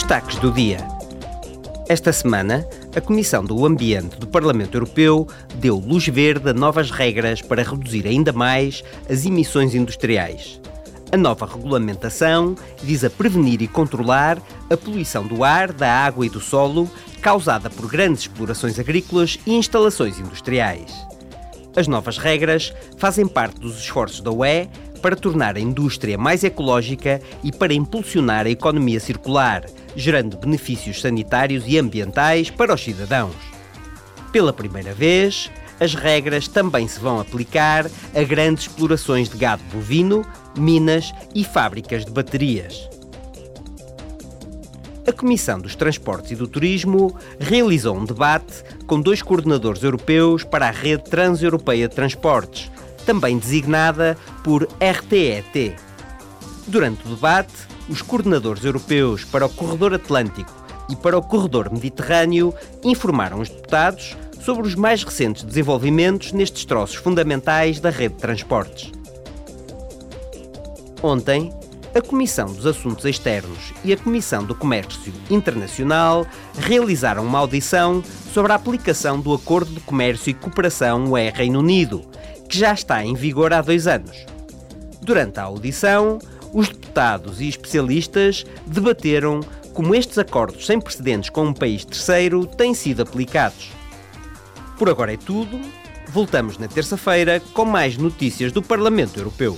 Destaques do dia. Esta semana, a Comissão do Ambiente do Parlamento Europeu deu luz verde a novas regras para reduzir ainda mais as emissões industriais. A nova regulamentação visa prevenir e controlar a poluição do ar, da água e do solo causada por grandes explorações agrícolas e instalações industriais. As novas regras fazem parte dos esforços da UE para tornar a indústria mais ecológica e para impulsionar a economia circular, gerando benefícios sanitários e ambientais para os cidadãos. Pela primeira vez, as regras também se vão aplicar a grandes explorações de gado bovino, minas e fábricas de baterias. A Comissão dos Transportes e do Turismo realizou um debate com dois coordenadores europeus para a Rede Transeuropeia de Transportes, também designada por RTET. Durante o debate, os coordenadores europeus para o Corredor Atlântico e para o Corredor Mediterrâneo informaram os deputados sobre os mais recentes desenvolvimentos nestes troços fundamentais da rede de transportes. Ontem, a Comissão dos Assuntos Externos e a Comissão do Comércio Internacional realizaram uma audição sobre a aplicação do Acordo de Comércio e Cooperação UE-Reino Unido, que já está em vigor há dois anos. Durante a audição, os deputados e especialistas debateram como estes acordos sem precedentes com um país terceiro têm sido aplicados. Por agora é tudo. Voltamos na terça-feira com mais notícias do Parlamento Europeu.